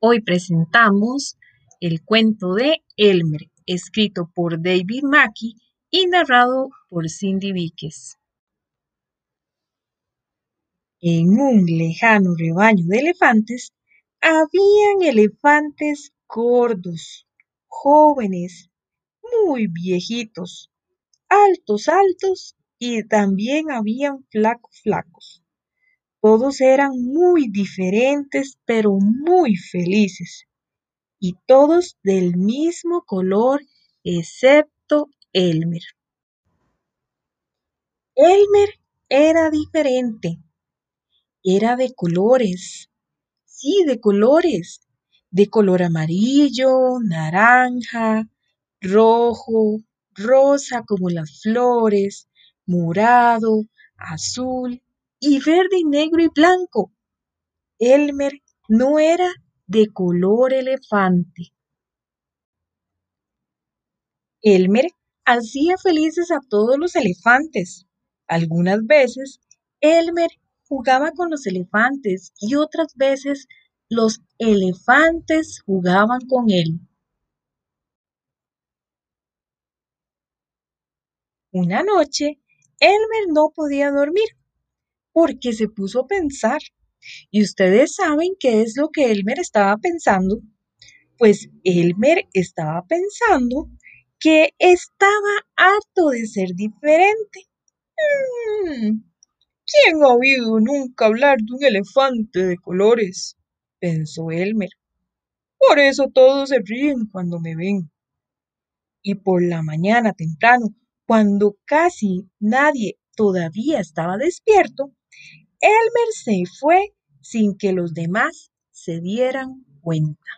Hoy presentamos el cuento de Elmer, escrito por David Mackey y narrado por Cindy Víquez. En un lejano rebaño de elefantes habían elefantes gordos, jóvenes, muy viejitos, altos, altos y también habían flacos, flacos. Todos eran muy diferentes, pero muy felices, y todos del mismo color, excepto Elmer. Elmer era diferente. Era de colores. Sí, de colores. De color amarillo, naranja, rojo, rosa como las flores, morado, azul y verde y negro y blanco. Elmer no era de color elefante. Elmer hacía felices a todos los elefantes. Algunas veces Elmer jugaba con los elefantes y otras veces los elefantes jugaban con él. Una noche, Elmer no podía dormir porque se puso a pensar. Y ustedes saben qué es lo que Elmer estaba pensando. Pues Elmer estaba pensando que estaba harto de ser diferente. Mm, ¿Quién ha oído nunca hablar de un elefante de colores? pensó Elmer. Por eso todos se ríen cuando me ven. Y por la mañana temprano, cuando casi nadie todavía estaba despierto, Elmer se fue sin que los demás se dieran cuenta.